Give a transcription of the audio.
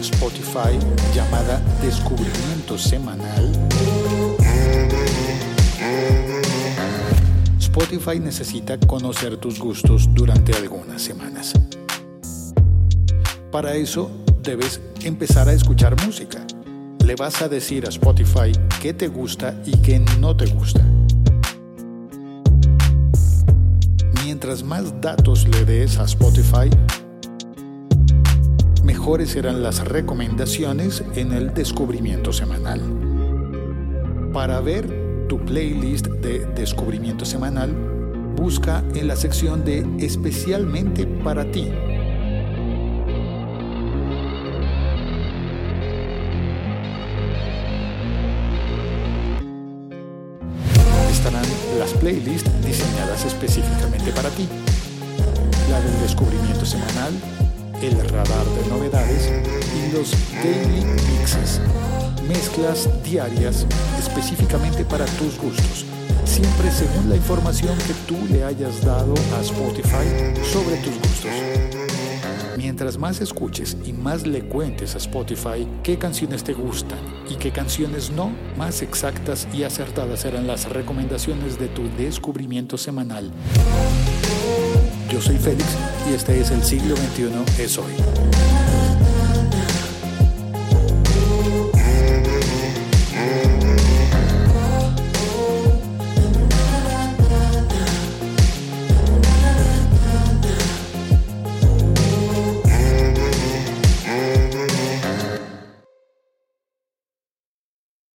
Spotify llamada Descubrimiento Semanal, Spotify necesita conocer tus gustos durante algunas semanas. Para eso debes empezar a escuchar música. Le vas a decir a Spotify qué te gusta y qué no te gusta. Mientras más datos le des a Spotify, mejores serán las recomendaciones en el descubrimiento semanal. Para ver tu playlist de descubrimiento semanal, busca en la sección de especialmente para ti estarán las playlists diseñadas específicamente para ti. La del descubrimiento semanal, el radar de novedades y los daily mixes, mezclas diarias específicamente para tus gustos, siempre según la información que tú le hayas dado a Spotify sobre tus gustos. Mientras más escuches y más le cuentes a Spotify qué canciones te gustan y qué canciones no, más exactas y acertadas serán las recomendaciones de tu descubrimiento semanal. Yo soy Félix y este es el siglo XXI es hoy.